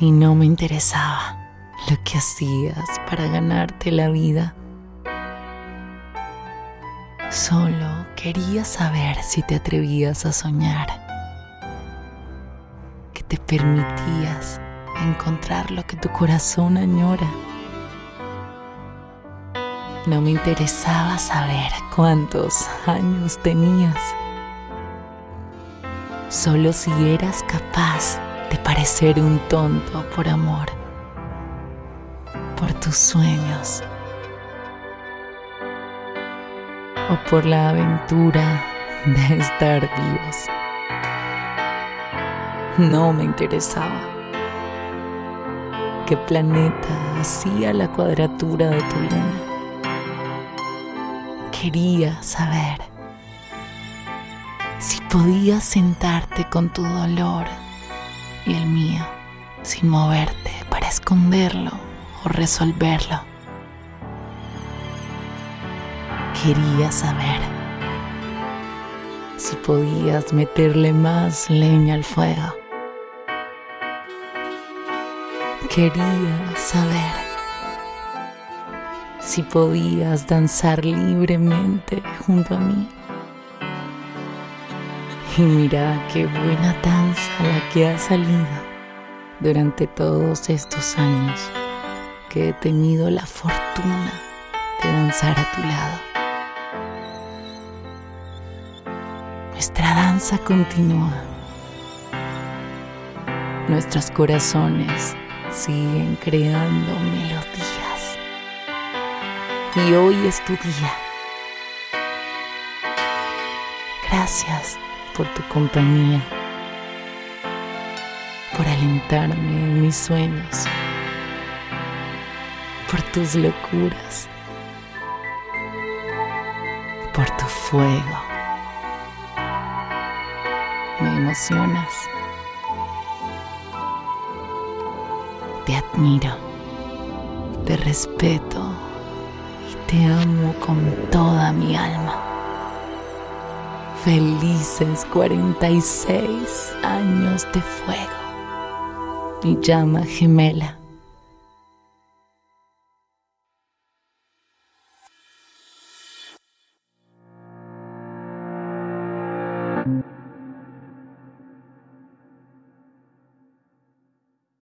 y no me interesaba lo que hacías para ganarte la vida. Solo quería saber si te atrevías a soñar, que te permitías encontrar lo que tu corazón añora. No me interesaba saber cuántos años tenías, solo si eras capaz de parecer un tonto por amor, por tus sueños o por la aventura de estar vivos. No me interesaba qué planeta hacía la cuadratura de tu luna quería saber si podías sentarte con tu dolor y el mío sin moverte para esconderlo o resolverlo. Quería saber si podías meterle más leña al fuego. Quería saber si podías danzar libremente junto a mí. Y mira qué buena danza la que ha salido durante todos estos años que he tenido la fortuna de danzar a tu lado. Nuestra danza continúa. Nuestros corazones siguen creando melodías y hoy es tu día. Gracias por tu compañía, por alentarme en mis sueños, por tus locuras, por tu fuego. Me emocionas. Te admiro, te respeto te amo con toda mi alma. Felices 46 años de fuego. Mi llama gemela